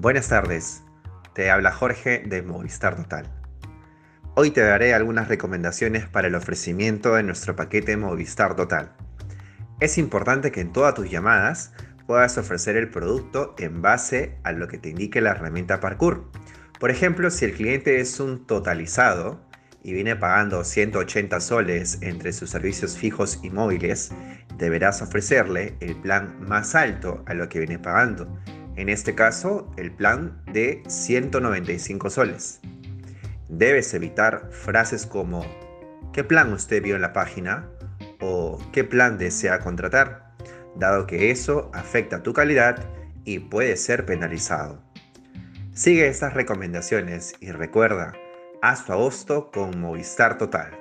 Buenas tardes, te habla Jorge de Movistar Total. Hoy te daré algunas recomendaciones para el ofrecimiento de nuestro paquete Movistar Total. Es importante que en todas tus llamadas puedas ofrecer el producto en base a lo que te indique la herramienta Parkour. Por ejemplo, si el cliente es un totalizado y viene pagando 180 soles entre sus servicios fijos y móviles, deberás ofrecerle el plan más alto a lo que viene pagando en este caso el plan de 195 soles. Debes evitar frases como ¿qué plan usted vio en la página? o ¿qué plan desea contratar? dado que eso afecta tu calidad y puede ser penalizado. Sigue estas recomendaciones y recuerda, haz tu agosto con Movistar Total.